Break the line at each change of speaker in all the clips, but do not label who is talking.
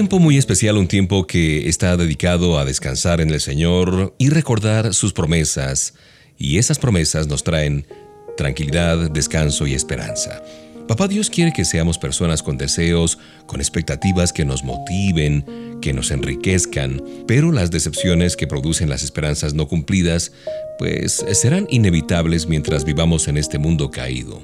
Tiempo muy especial, un tiempo que está dedicado a descansar en el Señor y recordar sus promesas. Y esas promesas nos traen tranquilidad, descanso y esperanza. Papá Dios quiere que seamos personas con deseos, con expectativas que nos motiven, que nos enriquezcan, pero las decepciones que producen las esperanzas no cumplidas, pues serán inevitables mientras vivamos en este mundo caído.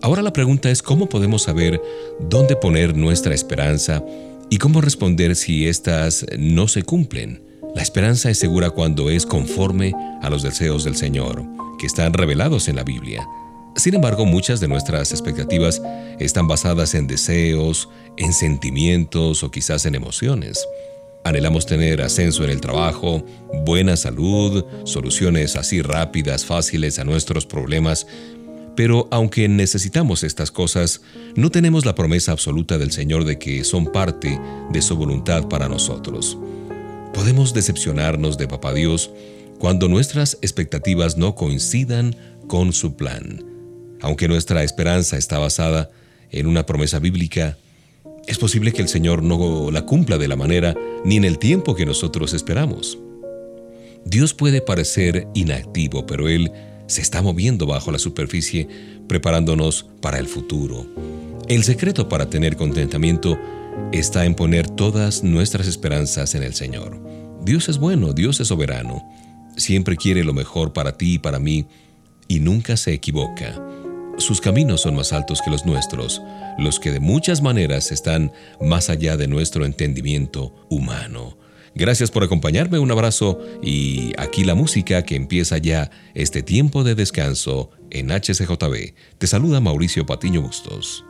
Ahora la pregunta es cómo podemos saber dónde poner nuestra esperanza ¿Y cómo responder si éstas no se cumplen? La esperanza es segura cuando es conforme a los deseos del Señor, que están revelados en la Biblia. Sin embargo, muchas de nuestras expectativas están basadas en deseos, en sentimientos o quizás en emociones. Anhelamos tener ascenso en el trabajo, buena salud, soluciones así rápidas, fáciles a nuestros problemas, pero aunque necesitamos estas cosas, no tenemos la promesa absoluta del Señor de que son parte de su voluntad para nosotros. Podemos decepcionarnos de Papá Dios cuando nuestras expectativas no coincidan con su plan. Aunque nuestra esperanza está basada en una promesa bíblica, es posible que el Señor no la cumpla de la manera ni en el tiempo que nosotros esperamos. Dios puede parecer inactivo, pero Él se está moviendo bajo la superficie, preparándonos para el futuro. El secreto para tener contentamiento está en poner todas nuestras esperanzas en el Señor. Dios es bueno, Dios es soberano. Siempre quiere lo mejor para ti y para mí, y nunca se equivoca. Sus caminos son más altos que los nuestros, los que de muchas maneras están más allá de nuestro entendimiento humano. Gracias por acompañarme, un abrazo y aquí la música que empieza ya este tiempo de descanso en HCJB. Te saluda Mauricio Patiño Bustos.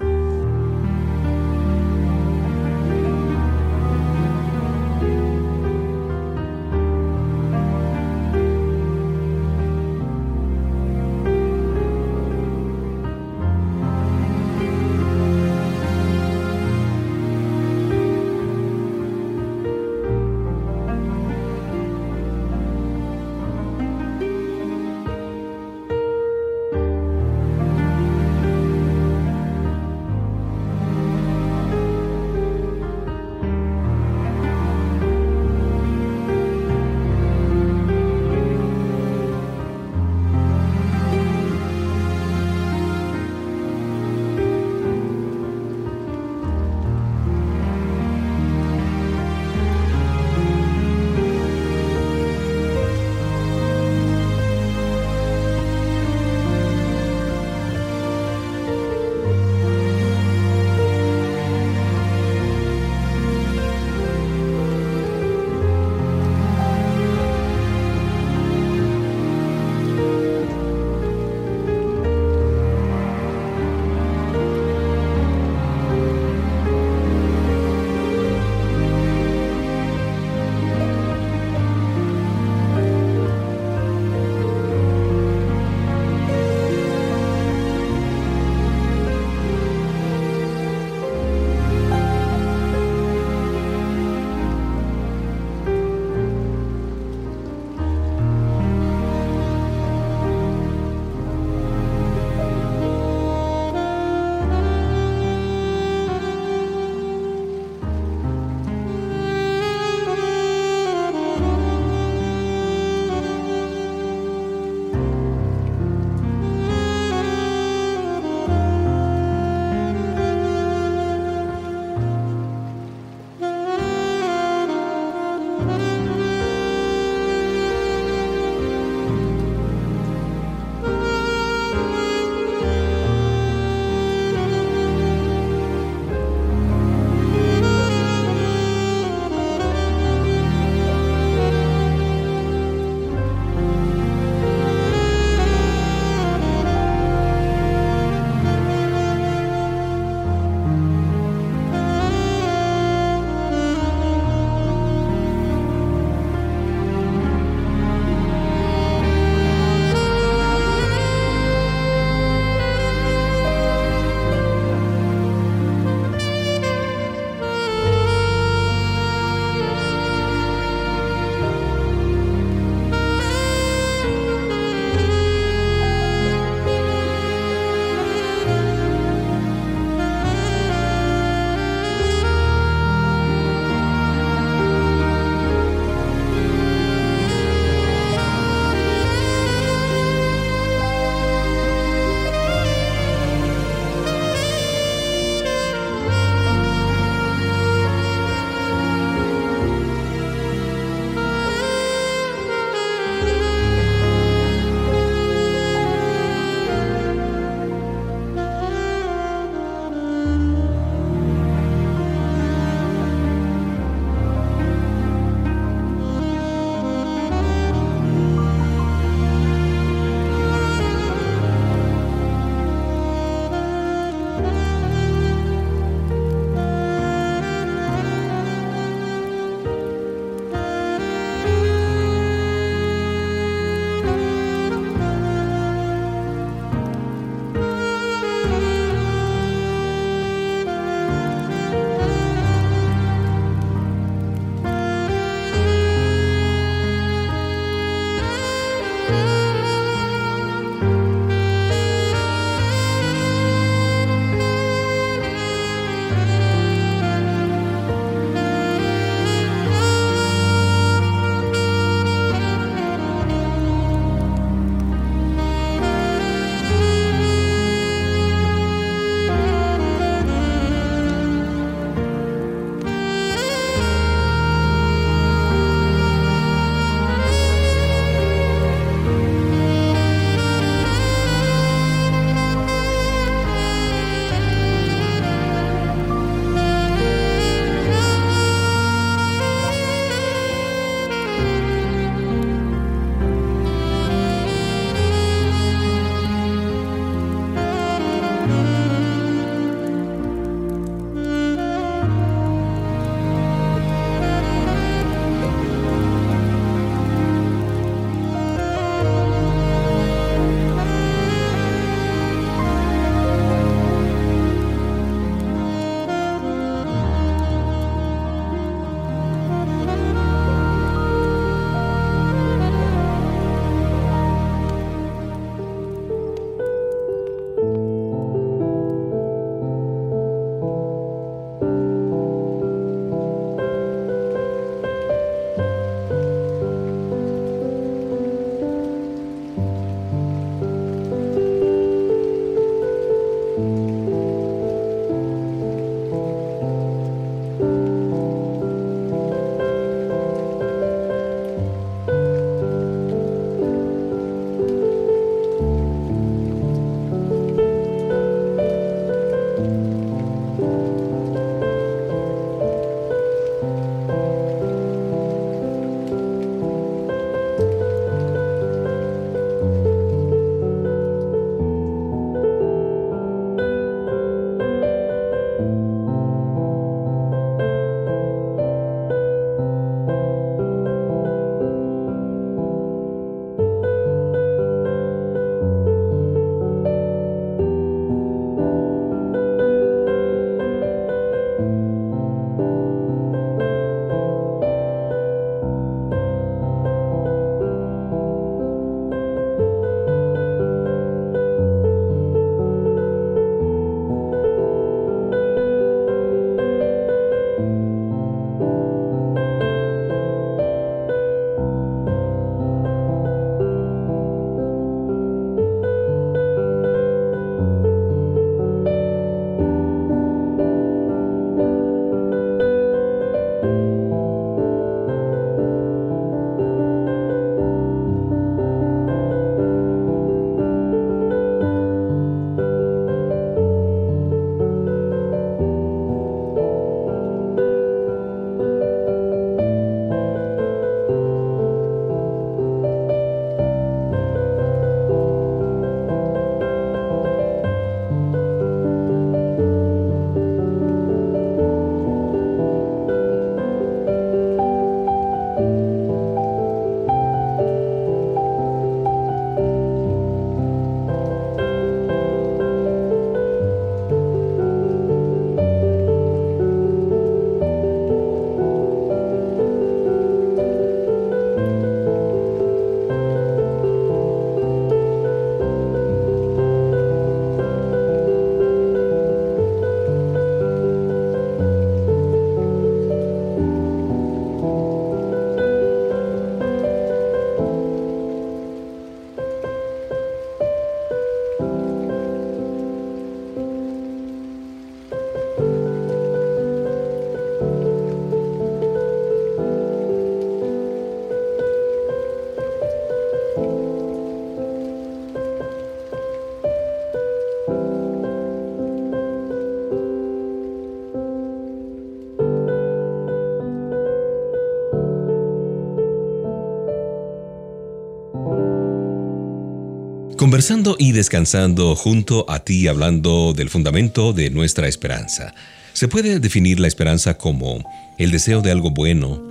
Conversando y descansando junto a ti hablando del fundamento de nuestra esperanza. Se puede definir la esperanza como el deseo de algo bueno,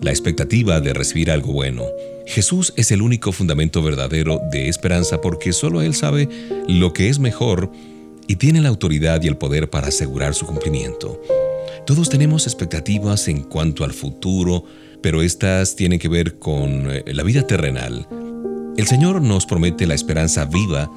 la expectativa de recibir algo bueno. Jesús es el único fundamento verdadero de esperanza porque solo Él sabe lo que es mejor y tiene la autoridad y el poder para asegurar su cumplimiento. Todos tenemos expectativas en cuanto al futuro, pero estas tienen que ver con eh, la vida terrenal. El Señor nos promete la esperanza viva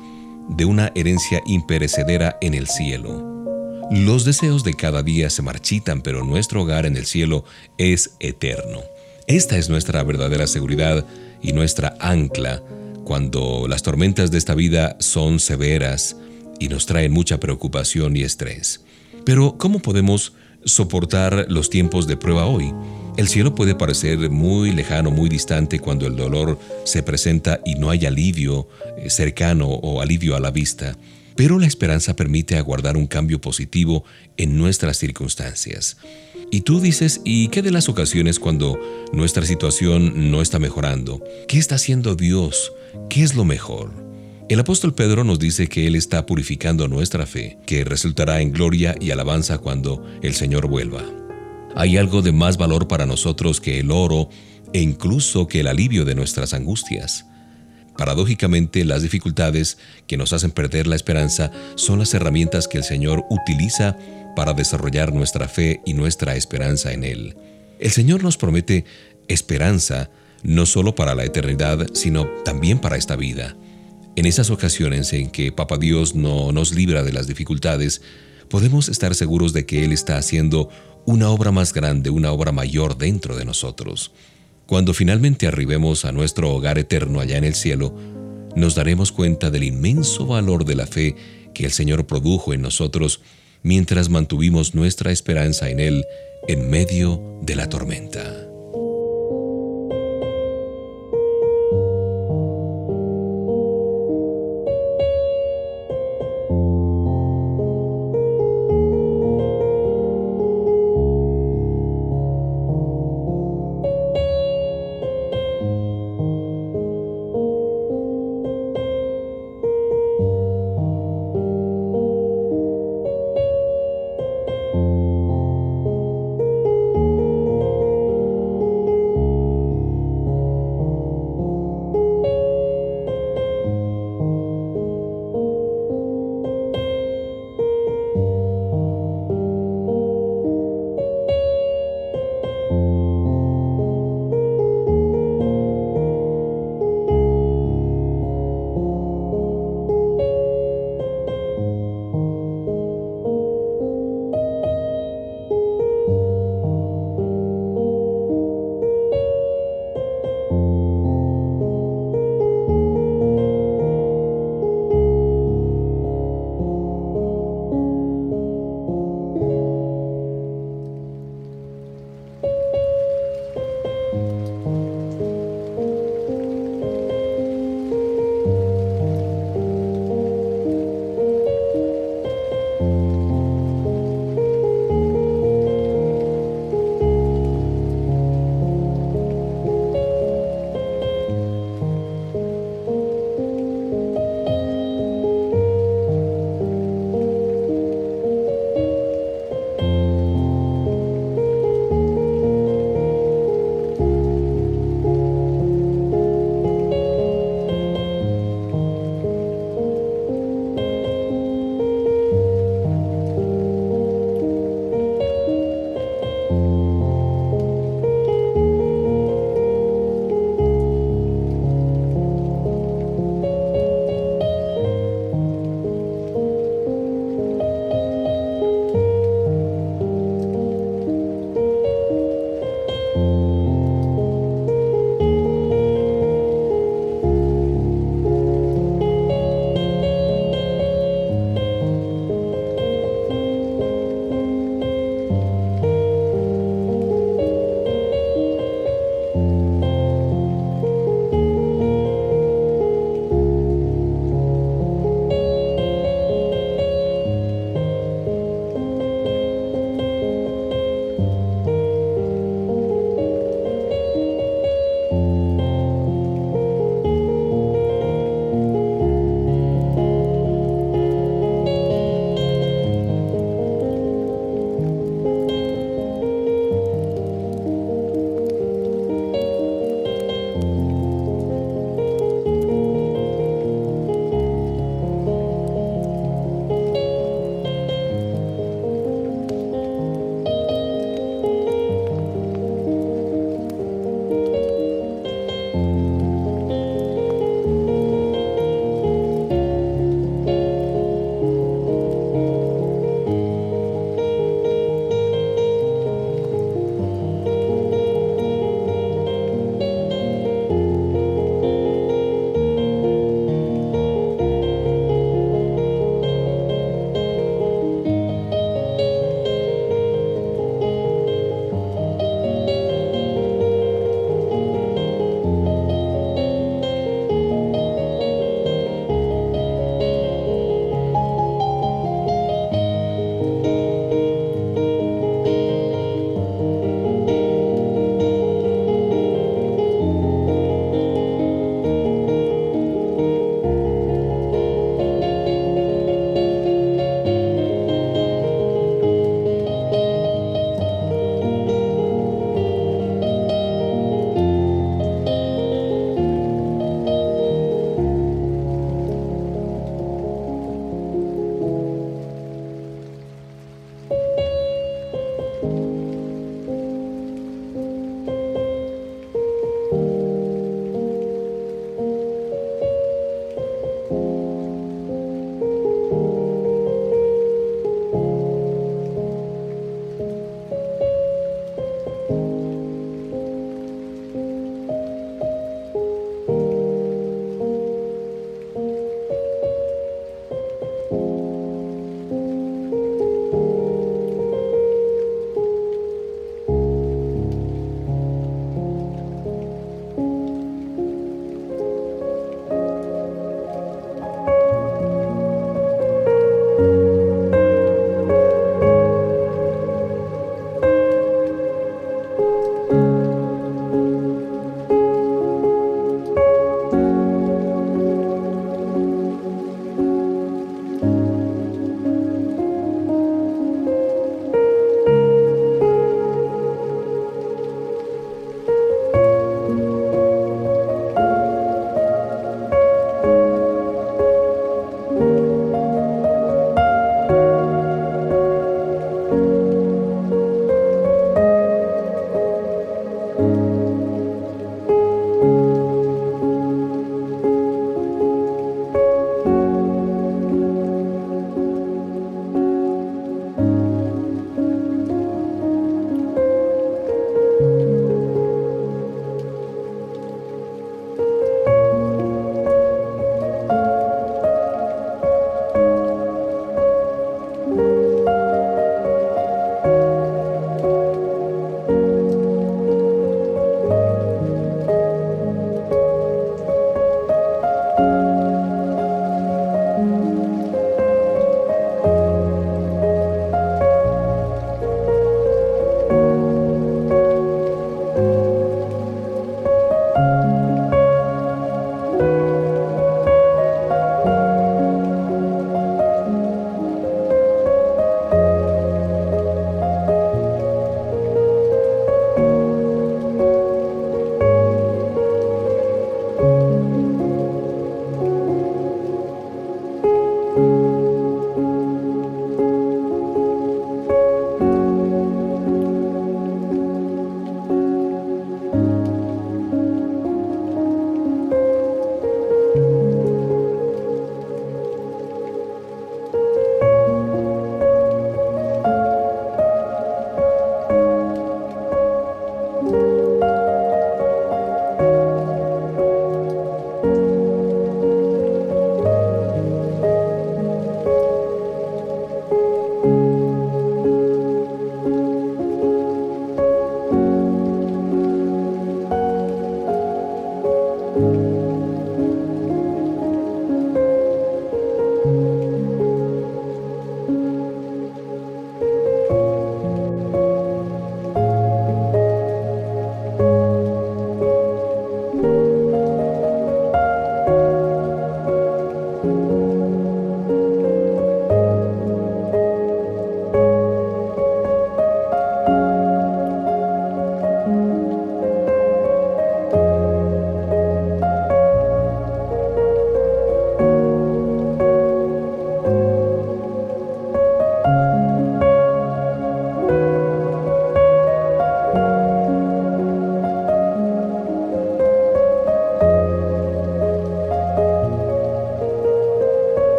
de una herencia imperecedera en el cielo. Los deseos de cada día se marchitan, pero nuestro hogar en el cielo es eterno. Esta es nuestra verdadera seguridad y nuestra ancla cuando las tormentas de esta vida son severas y nos traen mucha preocupación y estrés. Pero, ¿cómo podemos soportar los tiempos de prueba hoy? El cielo puede parecer muy lejano, muy distante cuando el dolor se presenta y no hay alivio eh, cercano o alivio a la vista, pero la esperanza permite aguardar un cambio positivo en nuestras circunstancias. Y tú dices, ¿y qué de las ocasiones cuando nuestra situación no está mejorando? ¿Qué está haciendo Dios? ¿Qué es lo mejor? El apóstol Pedro nos dice que Él está purificando nuestra fe, que resultará en gloria y alabanza cuando el Señor vuelva. Hay algo de más valor para nosotros que el oro e incluso que el alivio de nuestras angustias. Paradójicamente, las dificultades que nos hacen perder la esperanza son las herramientas que el Señor utiliza para desarrollar nuestra fe y nuestra esperanza en Él. El Señor nos promete esperanza no solo para la eternidad, sino también para esta vida. En esas ocasiones en que Papa Dios no nos libra de las dificultades, podemos estar seguros de que Él está haciendo una obra más grande, una obra mayor dentro de nosotros. Cuando finalmente arribemos a nuestro hogar eterno allá en el cielo, nos daremos cuenta del inmenso valor de la fe que el Señor produjo en nosotros mientras mantuvimos nuestra esperanza en Él en medio de la tormenta.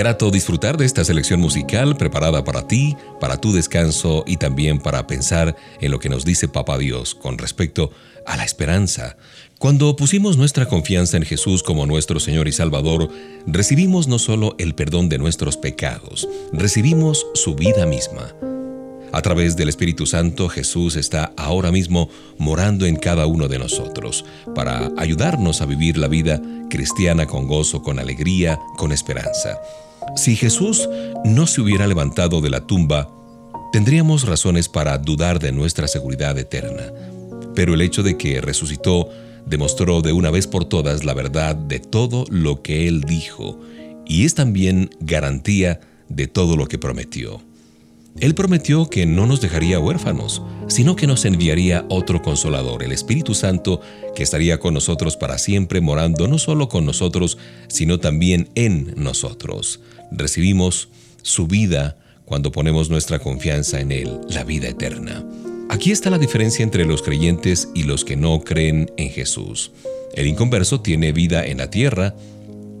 Grato disfrutar de esta selección musical preparada para ti, para tu descanso y también para pensar en lo que nos dice Papá Dios con respecto a la esperanza. Cuando pusimos nuestra confianza en Jesús como nuestro Señor y Salvador, recibimos no solo el perdón de nuestros pecados, recibimos su vida misma. A través del Espíritu Santo, Jesús está ahora mismo morando en cada uno de nosotros para ayudarnos a vivir la vida cristiana con gozo, con alegría, con esperanza. Si Jesús no se hubiera levantado de la tumba, tendríamos razones para dudar de nuestra seguridad eterna. Pero el hecho de que resucitó demostró de una vez por todas la verdad de todo lo que Él dijo y es también garantía de todo lo que prometió. Él prometió que no nos dejaría huérfanos, sino que nos enviaría otro consolador, el Espíritu Santo, que estaría con nosotros para siempre, morando no solo con nosotros, sino también en nosotros. Recibimos su vida cuando ponemos nuestra confianza en Él, la vida eterna. Aquí está la diferencia entre los creyentes y los que no creen en Jesús. El inconverso tiene vida en la tierra,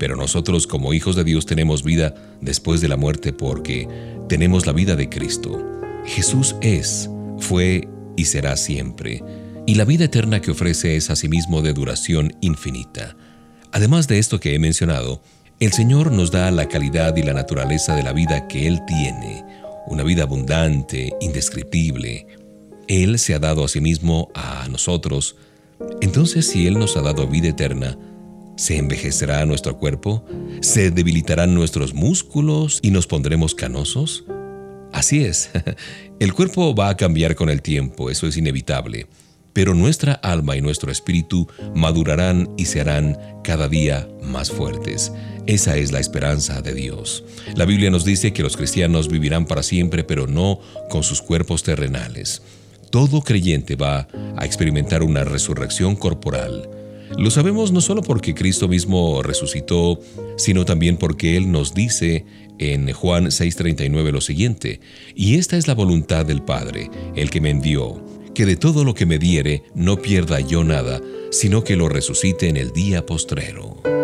pero nosotros como hijos de Dios tenemos vida después de la muerte porque tenemos la vida de Cristo. Jesús es, fue y será siempre. Y la vida eterna que ofrece es asimismo de duración infinita. Además de esto que he mencionado, el Señor nos da la calidad y la naturaleza de la vida que Él tiene, una vida abundante, indescriptible. Él se ha dado a sí mismo a nosotros. Entonces, si Él nos ha dado vida eterna, ¿Se envejecerá nuestro cuerpo? ¿Se debilitarán nuestros músculos y nos pondremos canosos? Así es, el cuerpo va a cambiar con el tiempo, eso es inevitable, pero nuestra alma y nuestro espíritu madurarán y se harán cada día más fuertes. Esa es la esperanza de Dios. La Biblia nos dice que los cristianos vivirán para siempre, pero no con sus cuerpos terrenales. Todo creyente va a experimentar una resurrección corporal. Lo sabemos no solo porque Cristo mismo resucitó, sino también porque Él nos dice en Juan 6:39 lo siguiente, y esta es la voluntad del Padre, el que me envió, que de todo lo que me diere no pierda yo nada, sino que lo resucite en el día postrero.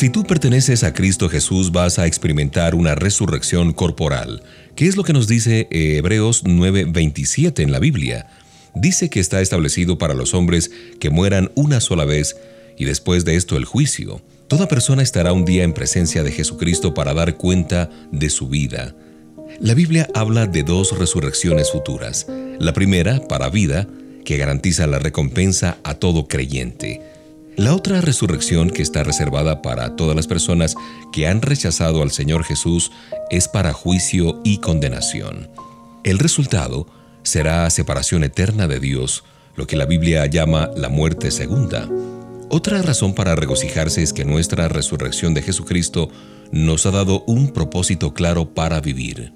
Si tú perteneces a Cristo Jesús vas a experimentar una resurrección corporal. ¿Qué es lo que nos dice eh, Hebreos 9:27 en la Biblia? Dice que está establecido para los hombres que mueran una sola vez y después de esto el juicio. Toda persona estará un día en presencia de Jesucristo para dar cuenta de su vida. La Biblia habla de dos resurrecciones futuras. La primera, para vida, que garantiza la recompensa a todo creyente. La otra resurrección que está reservada para todas las personas que han rechazado al Señor Jesús es para juicio y condenación. El resultado será separación eterna de Dios, lo que la Biblia llama la muerte segunda. Otra razón para regocijarse es que nuestra resurrección de Jesucristo nos ha dado un propósito claro para vivir.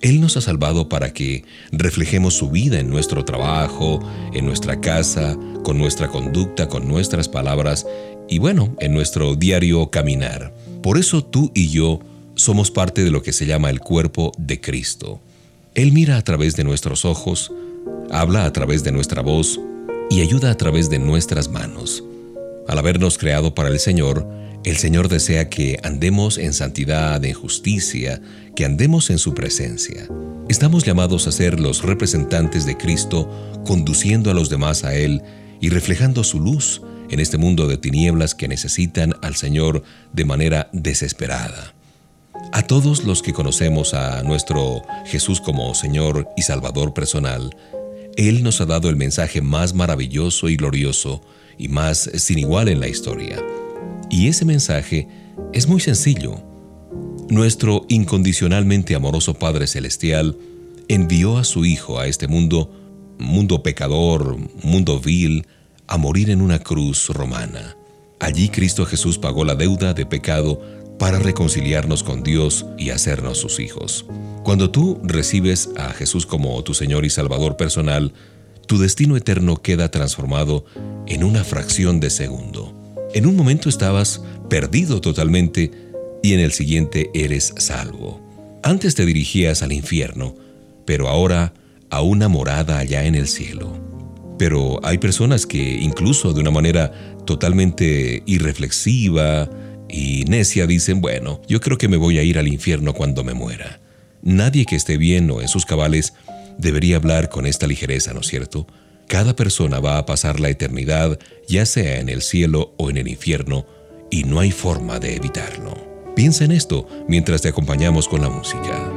Él nos ha salvado para que reflejemos su vida en nuestro trabajo, en nuestra casa, con nuestra conducta, con nuestras palabras y bueno, en nuestro diario caminar. Por eso tú y yo somos parte de lo que se llama el cuerpo de Cristo. Él mira a través de nuestros ojos, habla a través de nuestra voz y ayuda a través de nuestras manos. Al habernos creado para el Señor, el Señor desea que andemos en santidad, en justicia, que andemos en su presencia. Estamos llamados a ser los representantes de Cristo, conduciendo a los demás a Él y reflejando su luz en este mundo de tinieblas que necesitan al Señor de manera desesperada. A todos los que conocemos a nuestro Jesús como Señor y Salvador personal, Él nos ha dado el mensaje más maravilloso y glorioso y más sin igual en la historia y ese mensaje es muy sencillo. Nuestro incondicionalmente amoroso Padre Celestial envió a su Hijo a este mundo, mundo pecador, mundo vil, a morir en una cruz romana. Allí Cristo Jesús pagó la deuda de pecado para reconciliarnos con Dios y hacernos sus hijos. Cuando tú recibes a Jesús como tu Señor y Salvador personal, tu destino eterno queda transformado en una fracción de segundo. En un momento estabas perdido totalmente y en el siguiente eres salvo. Antes te dirigías al infierno, pero ahora a una morada allá en el cielo. Pero hay personas que incluso de una manera totalmente irreflexiva y necia dicen, bueno, yo creo que me voy a ir al infierno cuando me muera. Nadie que esté bien o en sus cabales debería hablar con esta ligereza, ¿no es cierto? Cada persona va a pasar la eternidad, ya sea en el cielo o en el infierno, y no hay forma de evitarlo. Piensa en esto mientras te acompañamos con la música.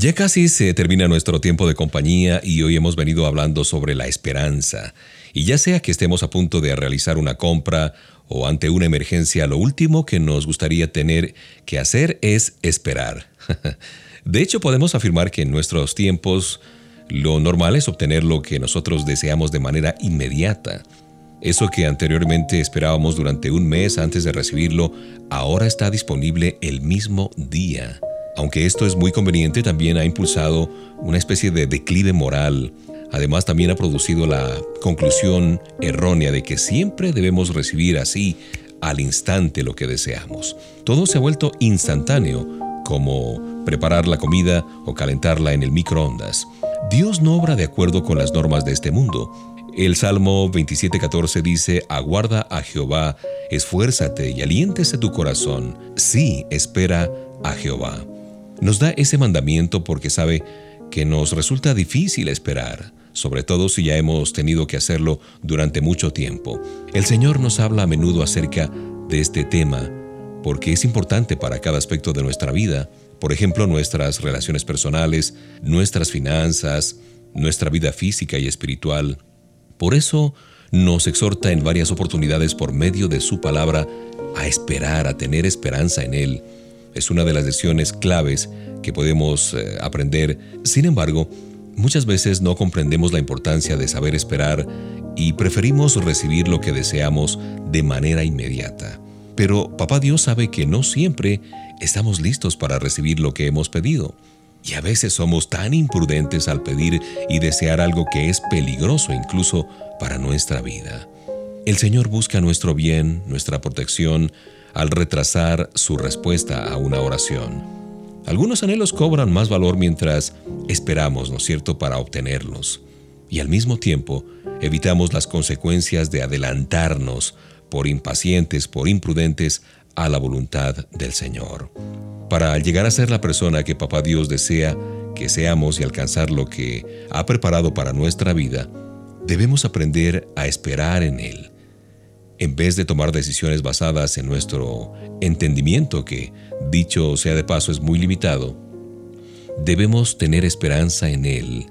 Ya casi se termina nuestro tiempo de compañía y hoy hemos venido hablando sobre la esperanza. Y ya sea que estemos a punto de realizar una compra o ante una emergencia, lo último que nos gustaría tener que hacer es esperar. De hecho, podemos afirmar que en nuestros tiempos lo normal es obtener lo que nosotros deseamos de manera inmediata. Eso que anteriormente esperábamos durante un mes antes de recibirlo, ahora está disponible el mismo día. Aunque esto es muy conveniente, también ha impulsado una especie de declive moral. Además, también ha producido la conclusión errónea de que siempre debemos recibir así al instante lo que deseamos. Todo se ha vuelto instantáneo, como preparar la comida o calentarla en el microondas. Dios no obra de acuerdo con las normas de este mundo. El Salmo 27:14 dice, Aguarda a Jehová, esfuérzate y aliéntese tu corazón. Sí, espera a Jehová. Nos da ese mandamiento porque sabe que nos resulta difícil esperar, sobre todo si ya hemos tenido que hacerlo durante mucho tiempo. El Señor nos habla a menudo acerca de este tema porque es importante para cada aspecto de nuestra vida, por ejemplo, nuestras relaciones personales, nuestras finanzas, nuestra vida física y espiritual. Por eso nos exhorta en varias oportunidades por medio de su palabra a esperar, a tener esperanza en Él es una de las lecciones claves que podemos eh, aprender. Sin embargo, muchas veces no comprendemos la importancia de saber esperar y preferimos recibir lo que deseamos de manera inmediata. Pero Papá Dios sabe que no siempre estamos listos para recibir lo que hemos pedido. Y a veces somos tan imprudentes al pedir y desear algo que es peligroso incluso para nuestra vida. El Señor busca nuestro bien, nuestra protección, al retrasar su respuesta a una oración. Algunos anhelos cobran más valor mientras esperamos, ¿no es cierto?, para obtenerlos. Y al mismo tiempo, evitamos las consecuencias de adelantarnos por impacientes, por imprudentes, a la voluntad del Señor. Para llegar a ser la persona que Papá Dios desea que seamos y alcanzar lo que ha preparado para nuestra vida, debemos aprender a esperar en Él en vez de tomar decisiones basadas en nuestro entendimiento, que, dicho sea de paso, es muy limitado, debemos tener esperanza en Él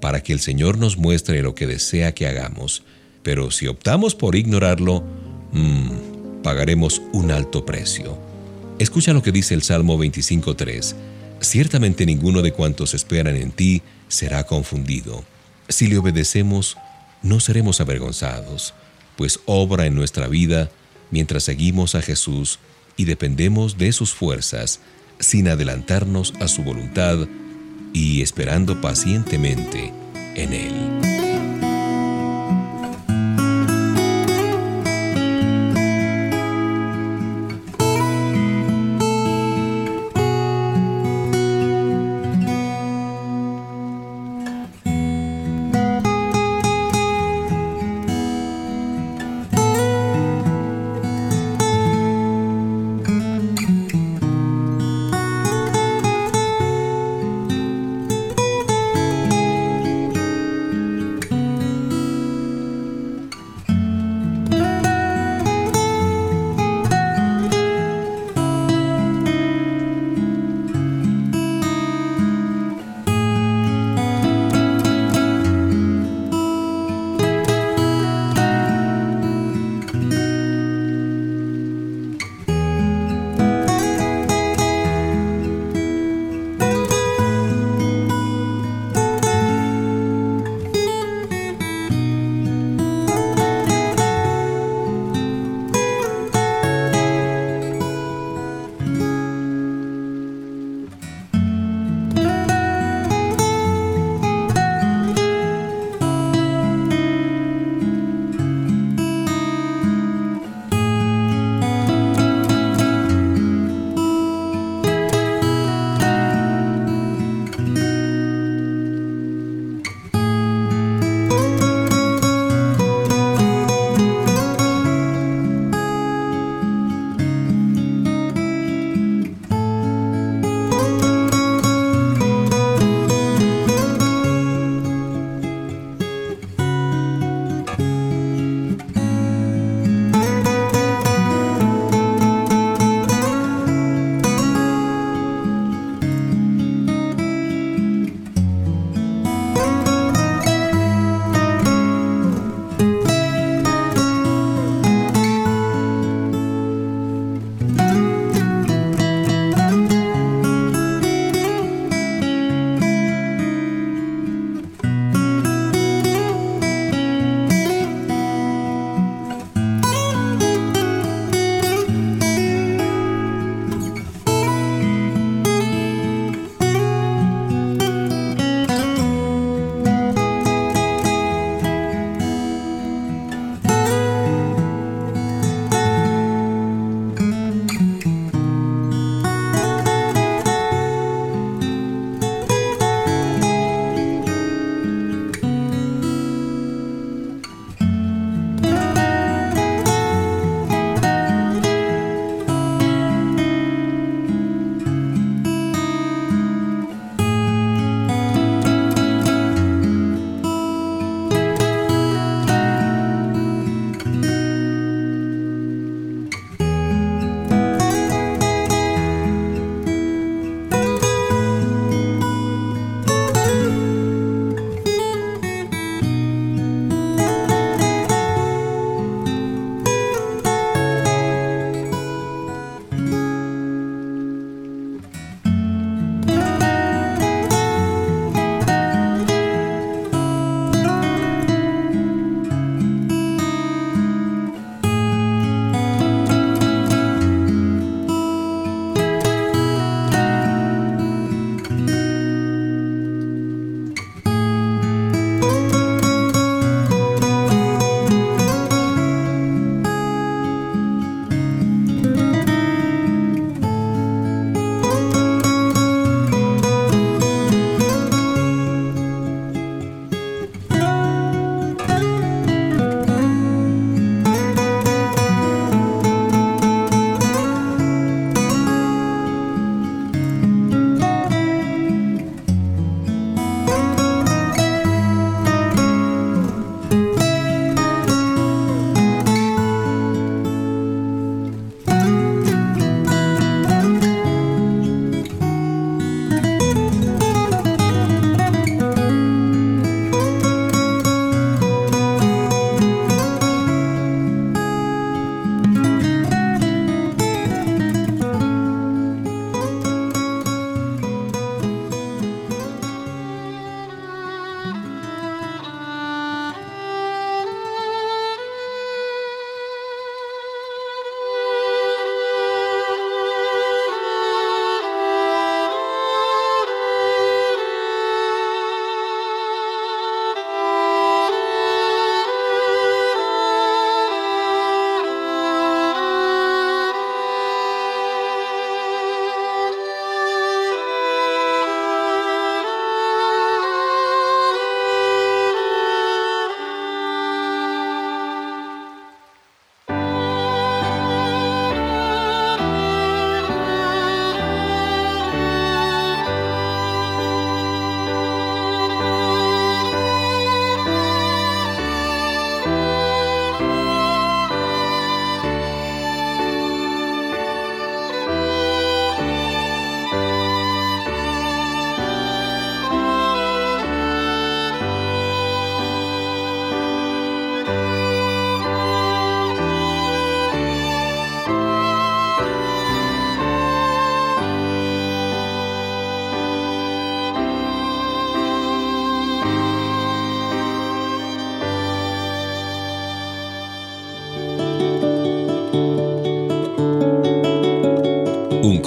para que el Señor nos muestre lo que desea que hagamos. Pero si optamos por ignorarlo, mmm, pagaremos un alto precio. Escucha lo que dice el Salmo 25.3. Ciertamente ninguno de cuantos esperan en ti será confundido. Si le obedecemos, no seremos avergonzados pues obra en nuestra vida mientras seguimos a Jesús y dependemos de sus fuerzas sin adelantarnos a su voluntad y esperando pacientemente en Él.